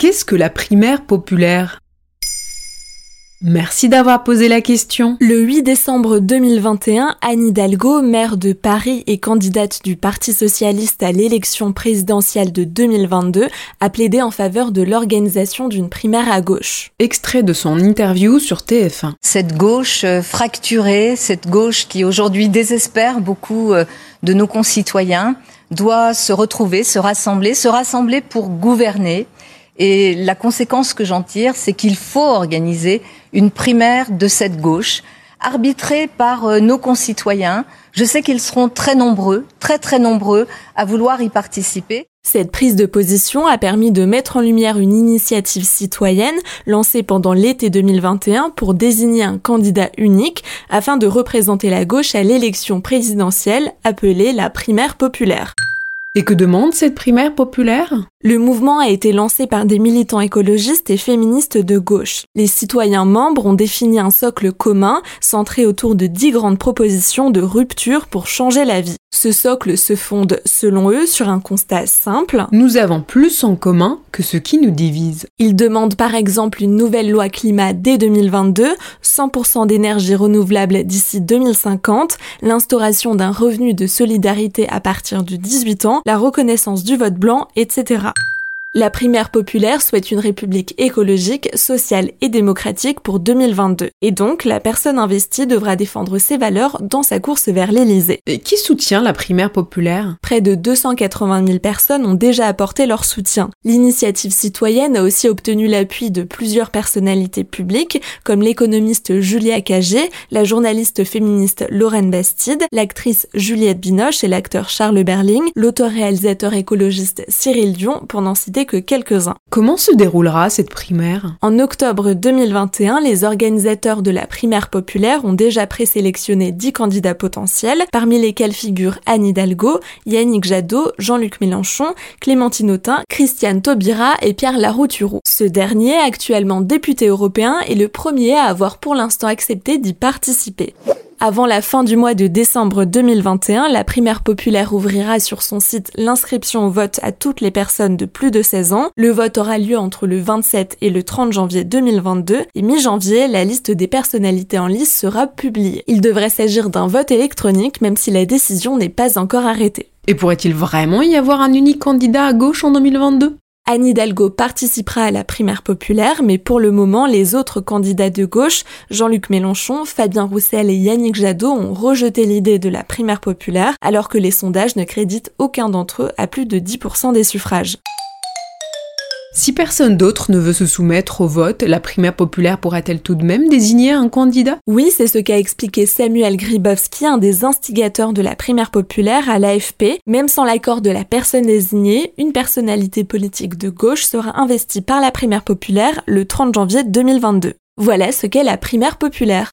Qu'est-ce que la primaire populaire? Merci d'avoir posé la question. Le 8 décembre 2021, Anne Hidalgo, maire de Paris et candidate du Parti socialiste à l'élection présidentielle de 2022, a plaidé en faveur de l'organisation d'une primaire à gauche. Extrait de son interview sur TF1. Cette gauche euh, fracturée, cette gauche qui aujourd'hui désespère beaucoup euh, de nos concitoyens, doit se retrouver, se rassembler, se rassembler pour gouverner et la conséquence que j'en tire, c'est qu'il faut organiser une primaire de cette gauche, arbitrée par euh, nos concitoyens. Je sais qu'ils seront très nombreux, très très nombreux à vouloir y participer. Cette prise de position a permis de mettre en lumière une initiative citoyenne lancée pendant l'été 2021 pour désigner un candidat unique afin de représenter la gauche à l'élection présidentielle appelée la primaire populaire. Et que demande cette primaire populaire? Le mouvement a été lancé par des militants écologistes et féministes de gauche. Les citoyens membres ont défini un socle commun centré autour de dix grandes propositions de rupture pour changer la vie. Ce socle se fonde, selon eux, sur un constat simple. Nous avons plus en commun que ce qui nous divise. Ils demandent par exemple une nouvelle loi climat dès 2022, 100% d'énergie renouvelable d'ici 2050, l'instauration d'un revenu de solidarité à partir de 18 ans, la reconnaissance du vote blanc, etc. La primaire populaire souhaite une république écologique, sociale et démocratique pour 2022. Et donc, la personne investie devra défendre ses valeurs dans sa course vers l'Élysée. Et qui soutient la primaire populaire? Près de 280 000 personnes ont déjà apporté leur soutien. L'initiative citoyenne a aussi obtenu l'appui de plusieurs personnalités publiques, comme l'économiste Julia Cagé, la journaliste féministe Lorraine Bastide, l'actrice Juliette Binoche et l'acteur Charles Berling, l'auteur-réalisateur écologiste Cyril Dion, pour n'en citer que quelques-uns. Comment se déroulera cette primaire? En octobre 2021, les organisateurs de la primaire populaire ont déjà présélectionné 10 candidats potentiels, parmi lesquels figurent Anne Hidalgo, Yannick Jadot, Jean-Luc Mélenchon, Clémentine Autain, Christiane Taubira et Pierre Larouturou. Ce dernier, actuellement député européen, est le premier à avoir pour l'instant accepté d'y participer. Avant la fin du mois de décembre 2021, la primaire populaire ouvrira sur son site l'inscription au vote à toutes les personnes de plus de 16 ans. Le vote aura lieu entre le 27 et le 30 janvier 2022 et mi-janvier, la liste des personnalités en lice sera publiée. Il devrait s'agir d'un vote électronique même si la décision n'est pas encore arrêtée. Et pourrait-il vraiment y avoir un unique candidat à gauche en 2022 Anne Hidalgo participera à la primaire populaire, mais pour le moment, les autres candidats de gauche, Jean-Luc Mélenchon, Fabien Roussel et Yannick Jadot, ont rejeté l'idée de la primaire populaire, alors que les sondages ne créditent aucun d'entre eux à plus de 10% des suffrages. Si personne d'autre ne veut se soumettre au vote, la primaire populaire pourra-t-elle tout de même désigner un candidat? Oui, c'est ce qu'a expliqué Samuel Gribowski, un des instigateurs de la primaire populaire à l'AFP. Même sans l'accord de la personne désignée, une personnalité politique de gauche sera investie par la primaire populaire le 30 janvier 2022. Voilà ce qu'est la primaire populaire.